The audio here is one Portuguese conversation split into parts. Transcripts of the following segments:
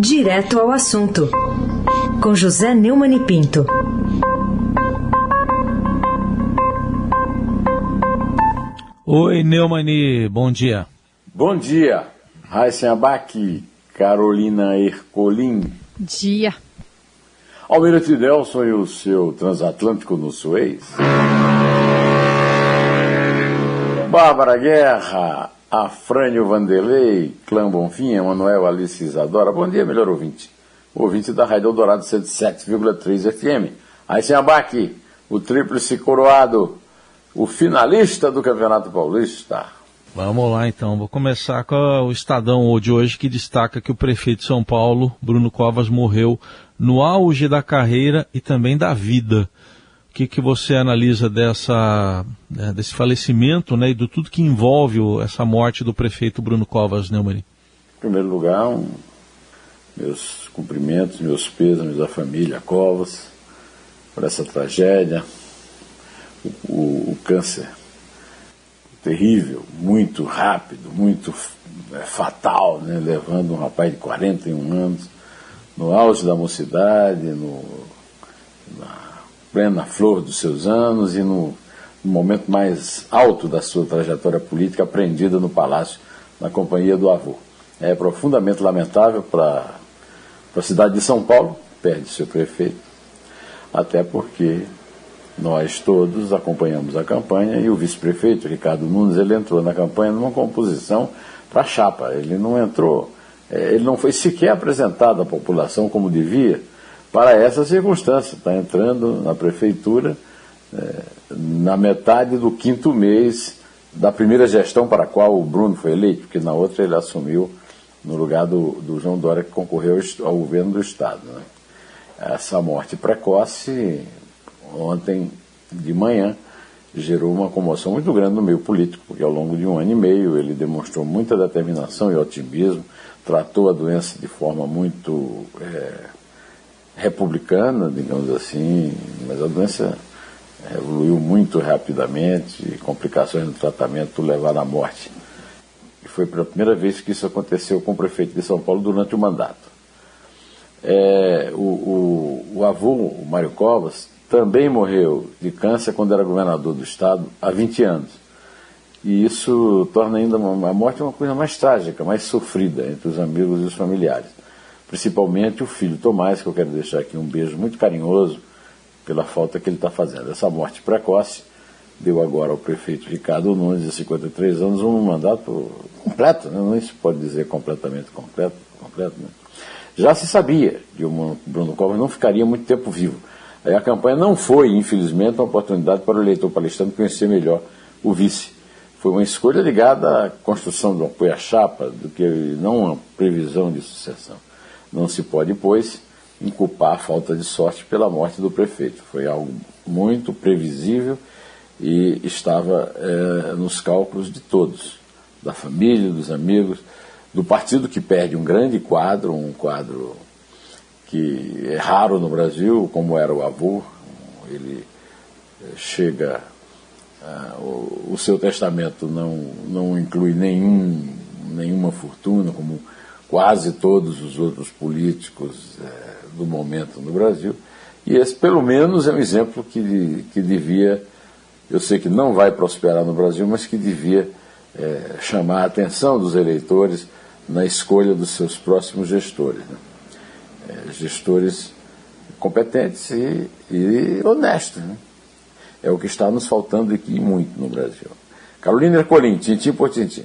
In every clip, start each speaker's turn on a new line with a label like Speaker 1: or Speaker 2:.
Speaker 1: Direto ao assunto, com José Neumann e Pinto.
Speaker 2: Oi, Neumani, bom dia.
Speaker 3: Bom dia, Raíssa Abac, Carolina Ercolim.
Speaker 4: Dia.
Speaker 3: Almirante Nelson e o seu transatlântico no Suez. Bárbara Guerra, Afrânio Vanderlei, Clã Bonfim, Emanuel Alice Isadora. Bom dia, melhor ouvinte. Ouvinte da Rádio Eldorado 107,3 FM. Aí sem abaque, o tríplice coroado, o finalista do Campeonato Paulista.
Speaker 2: Vamos lá então, vou começar com o Estadão de hoje que destaca que o prefeito de São Paulo, Bruno Covas, morreu no auge da carreira e também da vida. O que, que você analisa dessa, né, desse falecimento né, e de tudo que envolve essa morte do prefeito Bruno Covas, Neumann? Em
Speaker 3: primeiro lugar, um, meus cumprimentos, meus pêsames à família Covas por essa tragédia, o, o, o câncer terrível, muito rápido, muito é, fatal, né, levando um rapaz de 41 anos no auge da mocidade, no, na plena flor dos seus anos e no, no momento mais alto da sua trajetória política, aprendida no palácio, na companhia do avô. É profundamente lamentável para a cidade de São Paulo, perde seu prefeito, até porque nós todos acompanhamos a campanha e o vice-prefeito, Ricardo Nunes, ele entrou na campanha numa composição para chapa. Ele não entrou, é, ele não foi sequer apresentado à população como devia, para essa circunstância. Está entrando na prefeitura é, na metade do quinto mês da primeira gestão para a qual o Bruno foi eleito, porque na outra ele assumiu no lugar do, do João Dória, que concorreu ao governo do Estado. Né? Essa morte precoce, ontem de manhã, gerou uma comoção muito grande no meio político, porque ao longo de um ano e meio ele demonstrou muita determinação e otimismo, tratou a doença de forma muito. É, republicana, digamos assim, mas a doença evoluiu muito rapidamente, complicações no tratamento levaram à morte. E foi pela primeira vez que isso aconteceu com o prefeito de São Paulo durante o mandato. É, o, o, o, avô, o Mário Covas, também morreu de câncer quando era governador do estado, há 20 anos. E isso torna ainda a morte uma coisa mais trágica, mais sofrida entre os amigos e os familiares principalmente o filho Tomás, que eu quero deixar aqui um beijo muito carinhoso pela falta que ele está fazendo. Essa morte precoce deu agora ao prefeito Ricardo Nunes, de 53 anos, um mandato completo, né? não se pode dizer completamente completo, completo né? Já se sabia que o Bruno Covas não ficaria muito tempo vivo. Aí a campanha não foi, infelizmente, uma oportunidade para o eleitor palestino conhecer melhor o vice. Foi uma escolha ligada à construção de apoio à chapa do que não uma previsão de sucessão. Não se pode, pois, inculpar a falta de sorte pela morte do prefeito. Foi algo muito previsível e estava é, nos cálculos de todos, da família, dos amigos, do partido que perde um grande quadro, um quadro que é raro no Brasil, como era o avô. Ele é, chega. Uh, o, o, seu testamento não, não inclui nenhum, nenhuma fortuna, como quase todos os outros políticos é, do momento no Brasil. E esse, pelo menos, é um exemplo que, que devia, eu sei que não vai prosperar no Brasil, mas que devia é, chamar a atenção dos eleitores na escolha dos seus próximos gestores. Né? É, gestores competentes e, e honestos. Né? É o que está nos faltando aqui muito no Brasil. Carolina Ercolim, tintim por tintim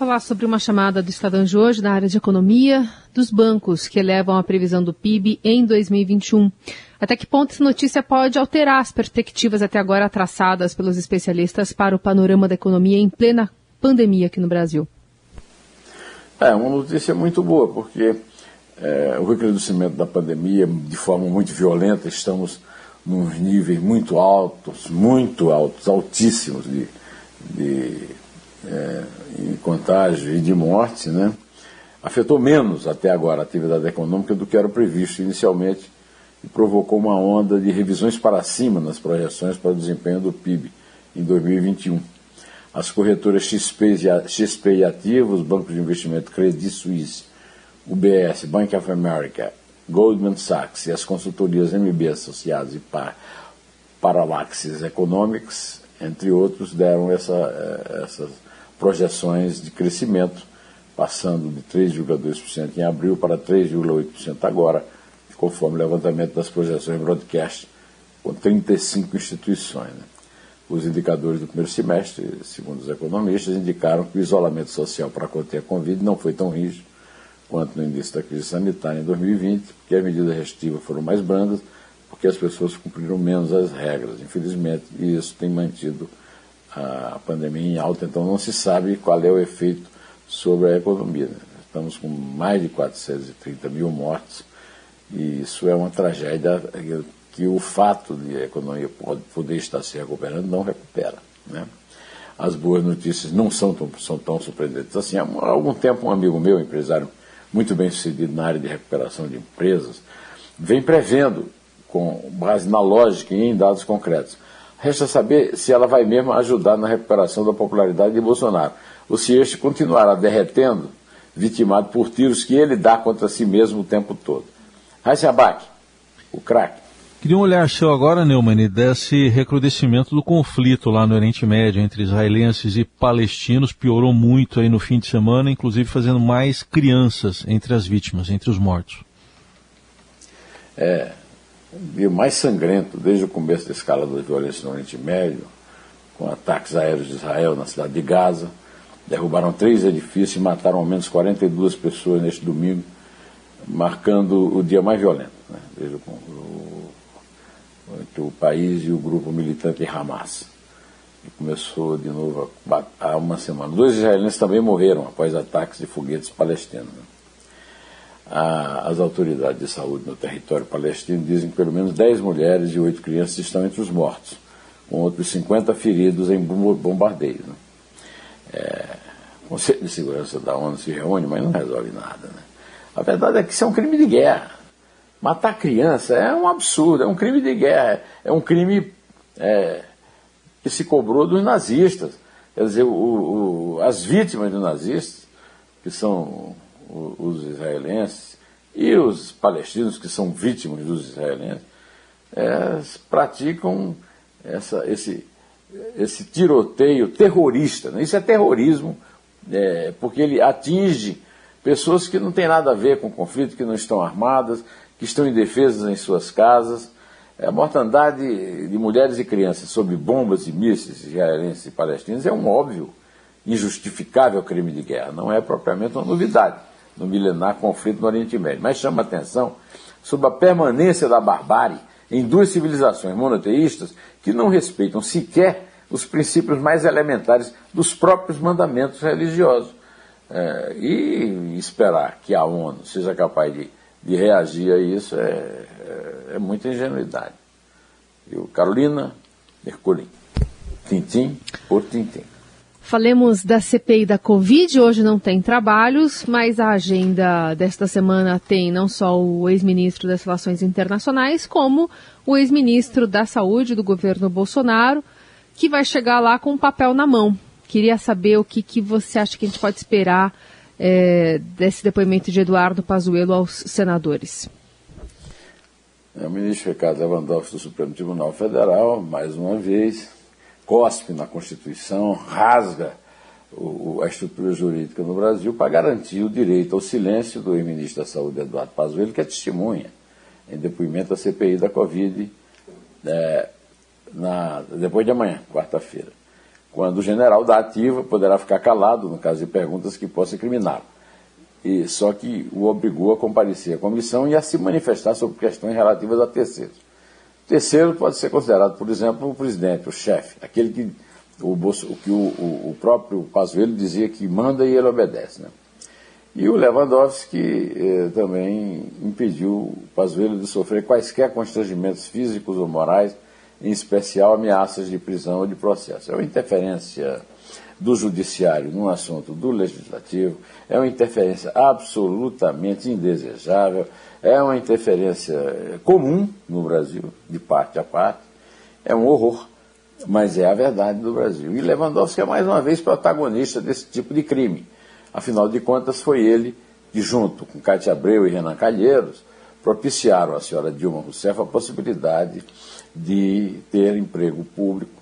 Speaker 4: falar sobre uma chamada do Estadão de hoje da área de economia dos bancos que elevam a previsão do PIB em 2021. Até que ponto essa notícia pode alterar as perspectivas até agora traçadas pelos especialistas para o panorama da economia em plena pandemia aqui no Brasil?
Speaker 3: É uma notícia muito boa, porque é, o recrudescimento da pandemia, de forma muito violenta, estamos nos níveis muito altos, muito altos, altíssimos de, de é, em contágio e de morte, né, afetou menos até agora a atividade econômica do que era previsto inicialmente e provocou uma onda de revisões para cima nas projeções para o desempenho do PIB em 2021. As corretoras XP, e Ativos, bancos de investimento Credit Suisse, o BS, Bank of America, Goldman Sachs e as consultorias MB associadas e Parallaxes Economics, entre outros, deram essa, eh, essas projeções de crescimento, passando de 3,2% em abril para 3,8% agora, conforme o levantamento das projeções broadcast, com 35 instituições. Né? Os indicadores do primeiro semestre, segundo os economistas, indicaram que o isolamento social para conter a Covid não foi tão rígido quanto no início da crise sanitária em 2020, porque as medidas restritivas foram mais brandas, porque as pessoas cumpriram menos as regras, infelizmente, e isso tem mantido a pandemia em alta, então não se sabe qual é o efeito sobre a economia. Né? Estamos com mais de 430 mil mortes, e isso é uma tragédia que o fato de a economia poder estar se recuperando não recupera. Né? As boas notícias não são tão, são tão surpreendentes assim. Há algum tempo, um amigo meu, empresário muito bem sucedido na área de recuperação de empresas, vem prevendo, com base na lógica e em dados concretos. Resta saber se ela vai mesmo ajudar na recuperação da popularidade de Bolsonaro, ou se este continuará derretendo, vitimado por tiros que ele dá contra si mesmo o tempo todo. Raíssa Abac, o craque.
Speaker 2: Queria um olhar seu agora, Neumann, desse recrudescimento do conflito lá no Oriente Médio entre israelenses e palestinos. Piorou muito aí no fim de semana, inclusive fazendo mais crianças entre as vítimas, entre os mortos.
Speaker 3: É, o mais sangrento desde o começo da escala da violência no Oriente Médio, com ataques aéreos de Israel na cidade de Gaza. Derrubaram três edifícios e mataram ao menos 42 pessoas neste domingo, marcando o dia mais violento, né, desde o, entre o país e o grupo militante Hamas, que começou de novo há uma semana. Dois israelenses também morreram após ataques de foguetes palestinos. Né? As autoridades de saúde no território palestino dizem que pelo menos 10 mulheres e 8 crianças estão entre os mortos, com outros 50 feridos em bombardeios. Né? É, o Conselho de Segurança da ONU se reúne, mas não resolve nada. Né? A verdade é que isso é um crime de guerra. Matar criança é um absurdo, é um crime de guerra, é um crime é, que se cobrou dos nazistas. Quer dizer, o, o, as vítimas dos nazistas, que são os israelenses, e os palestinos, que são vítimas dos israelenses, é, praticam essa, esse, esse tiroteio terrorista. Né? Isso é terrorismo, é, porque ele atinge pessoas que não têm nada a ver com o conflito, que não estão armadas, que estão indefesas em suas casas. É, a mortandade de mulheres e crianças sob bombas e mísseis israelenses e palestinos é um óbvio, injustificável crime de guerra, não é propriamente uma novidade no milenar conflito no Oriente Médio, mas chama atenção sobre a permanência da barbárie em duas civilizações monoteístas que não respeitam sequer os princípios mais elementares dos próprios mandamentos religiosos. É, e esperar que a ONU seja capaz de de reagir a isso é, é, é muita ingenuidade. Eu, Carolina Mercolim, Tintim por Tintim.
Speaker 4: Falemos da CPI da Covid. Hoje não tem trabalhos, mas a agenda desta semana tem não só o ex-ministro das Relações Internacionais, como o ex-ministro da Saúde do governo Bolsonaro, que vai chegar lá com um papel na mão. Queria saber o que, que você acha que a gente pode esperar é, desse depoimento de Eduardo Pazuello aos senadores?
Speaker 3: É, o ministro Ricardo Lewandowski do Supremo Tribunal Federal, mais uma vez, cospe na Constituição, rasga o, a estrutura jurídica no Brasil para garantir o direito ao silêncio do ex-ministro da Saúde, Eduardo Pazuello, que é testemunha em depoimento da CPI da Covid é, na, depois de amanhã, quarta-feira quando o general da ativa poderá ficar calado no caso de perguntas que possam incriminá-lo. E só que o obrigou a comparecer à comissão e a se manifestar sobre questões relativas a terceiros. Terceiro pode ser considerado, por exemplo, o presidente, o chefe, aquele que o, que o, o, o próprio Pazuello dizia que manda e ele obedece. Né? E o Lewandowski eh, também impediu o Pazuello de sofrer quaisquer constrangimentos físicos ou morais em especial ameaças de prisão ou de processo. É uma interferência do judiciário num assunto do legislativo, é uma interferência absolutamente indesejável, é uma interferência comum no Brasil, de parte a parte, é um horror, mas é a verdade do Brasil. E Lewandowski é mais uma vez protagonista desse tipo de crime. Afinal de contas, foi ele que, junto com Cátia Abreu e Renan Calheiros, propiciaram à senhora Dilma Rousseff a possibilidade de ter emprego público.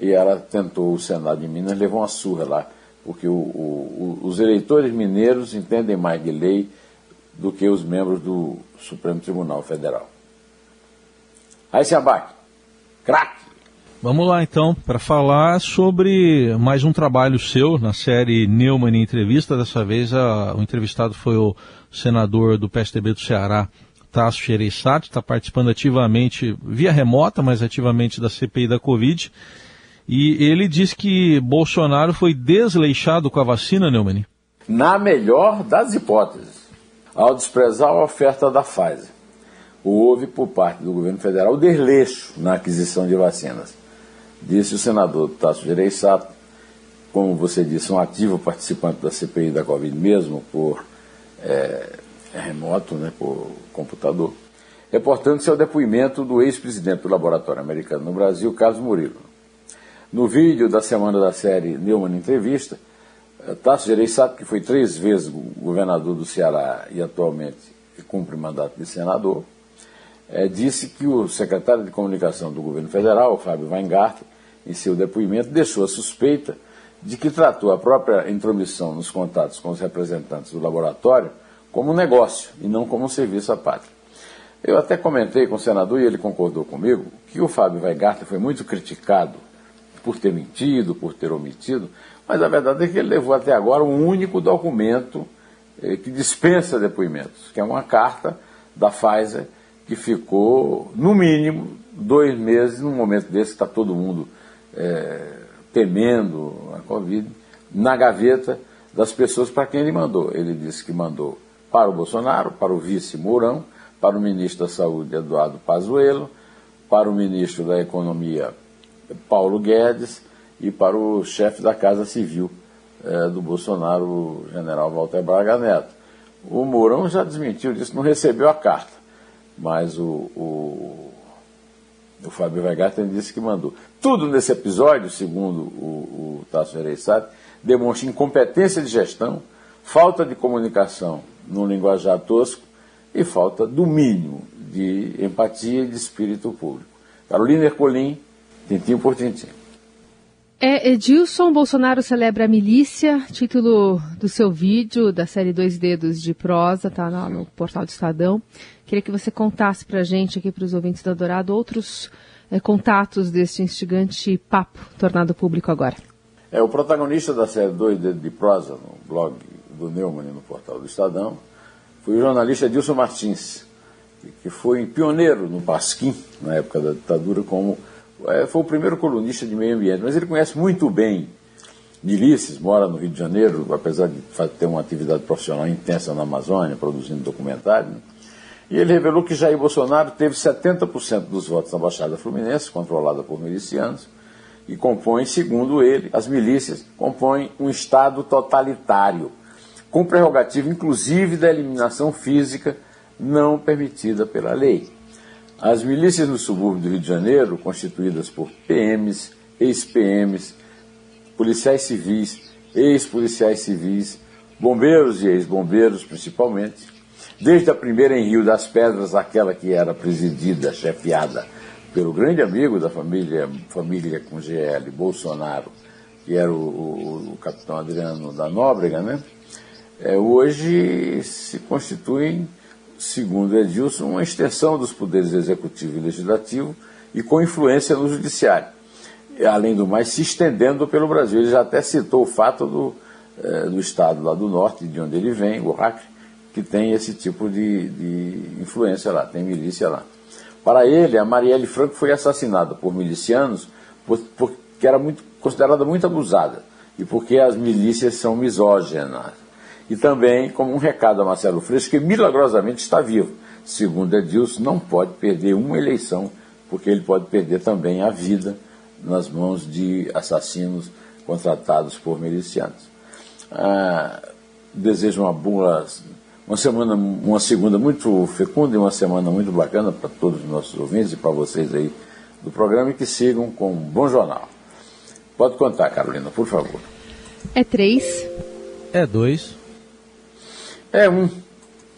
Speaker 3: E ela tentou o Senado de Minas, levou uma surra lá, porque o, o, os eleitores mineiros entendem mais de lei do que os membros do Supremo Tribunal Federal. Aí se abaque. Craque!
Speaker 2: Vamos lá então para falar sobre mais um trabalho seu na série Neumann em Entrevista. Dessa vez a, o entrevistado foi o senador do PSDB do Ceará, Tasso Gereissati, está participando ativamente, via remota, mas ativamente da CPI da Covid. E ele diz que Bolsonaro foi desleixado com a vacina, Neumann?
Speaker 3: Na melhor das hipóteses, ao desprezar a oferta da Pfizer. Houve, por parte do governo federal, desleixo na aquisição de vacinas disse o senador Tasso Gereissati, como você disse, um ativo participante da CPI da Covid, mesmo por é, remoto, né, por computador, reportando-se ao depoimento do ex-presidente do Laboratório Americano no Brasil, Carlos Murilo. No vídeo da semana da série Neumann Entrevista, é, Tasso Gereissati, que foi três vezes governador do Ceará e atualmente cumpre mandato de senador, é, disse que o secretário de comunicação do governo federal, Fábio Weingarten, em seu depoimento, deixou a suspeita de que tratou a própria intromissão nos contatos com os representantes do laboratório como um negócio e não como um serviço à pátria. Eu até comentei com o senador, e ele concordou comigo, que o Fábio Weingarten foi muito criticado por ter mentido, por ter omitido, mas a verdade é que ele levou até agora um único documento eh, que dispensa depoimentos, que é uma carta da Pfizer que ficou, no mínimo, dois meses, num momento desse que está todo mundo é, temendo a Covid, na gaveta das pessoas para quem ele mandou. Ele disse que mandou para o Bolsonaro, para o vice Mourão, para o ministro da Saúde, Eduardo Pazuello, para o ministro da Economia, Paulo Guedes, e para o chefe da Casa Civil é, do Bolsonaro, o general Walter Braga Neto. O Mourão já desmentiu, disse que não recebeu a carta mas o, o, o Fábio Weigart disse que mandou. Tudo nesse episódio, segundo o, o Tasso Ereissati, demonstra incompetência de gestão, falta de comunicação num linguajar tosco e falta do mínimo de empatia e de espírito público. Carolina Ercolim, tintim por tintim.
Speaker 4: É, Edilson Bolsonaro celebra a milícia, título do seu vídeo da série Dois Dedos de Prosa, tá lá no portal do Estadão. Queria que você contasse para a gente, aqui para os ouvintes da Dourado, outros é, contatos deste instigante papo tornado público agora.
Speaker 3: É, o protagonista da série Dois Dedos de Prosa, no blog do Neumann no portal do Estadão, foi o jornalista Edilson Martins, que foi pioneiro no Pasquim, na época da ditadura, como foi o primeiro colunista de meio ambiente, mas ele conhece muito bem milícias, mora no Rio de Janeiro, apesar de ter uma atividade profissional intensa na Amazônia, produzindo documentário. Né? E ele revelou que Jair Bolsonaro teve 70% dos votos na Baixada Fluminense, controlada por milicianos, e compõe, segundo ele, as milícias compõem um Estado totalitário, com prerrogativa inclusive da eliminação física não permitida pela lei. As milícias no subúrbio do Rio de Janeiro, constituídas por PMs, ex-PMs, policiais civis, ex-policiais civis, bombeiros e ex-bombeiros principalmente, desde a primeira em Rio das Pedras, aquela que era presidida, chefiada pelo grande amigo da família, família com GL, Bolsonaro, que era o, o, o capitão Adriano da Nóbrega, né? É, hoje se constituem segundo Edilson, uma extensão dos poderes executivo e legislativo e com influência no judiciário. E, além do mais, se estendendo pelo Brasil. Ele já até citou o fato do, eh, do estado lá do norte, de onde ele vem, o Acre, que tem esse tipo de, de influência lá, tem milícia lá. Para ele, a Marielle Franco foi assassinada por milicianos porque era muito, considerada muito abusada e porque as milícias são misóginas. E também como um recado a Marcelo Freixo, que milagrosamente está vivo. Segundo Edilson, não pode perder uma eleição, porque ele pode perder também a vida nas mãos de assassinos contratados por milicianos. Ah, desejo uma boa, uma semana, uma segunda muito fecunda e uma semana muito bacana para todos os nossos ouvintes e para vocês aí do programa e que sigam com um bom jornal. Pode contar, Carolina, por favor.
Speaker 4: É três.
Speaker 2: É dois.
Speaker 3: É um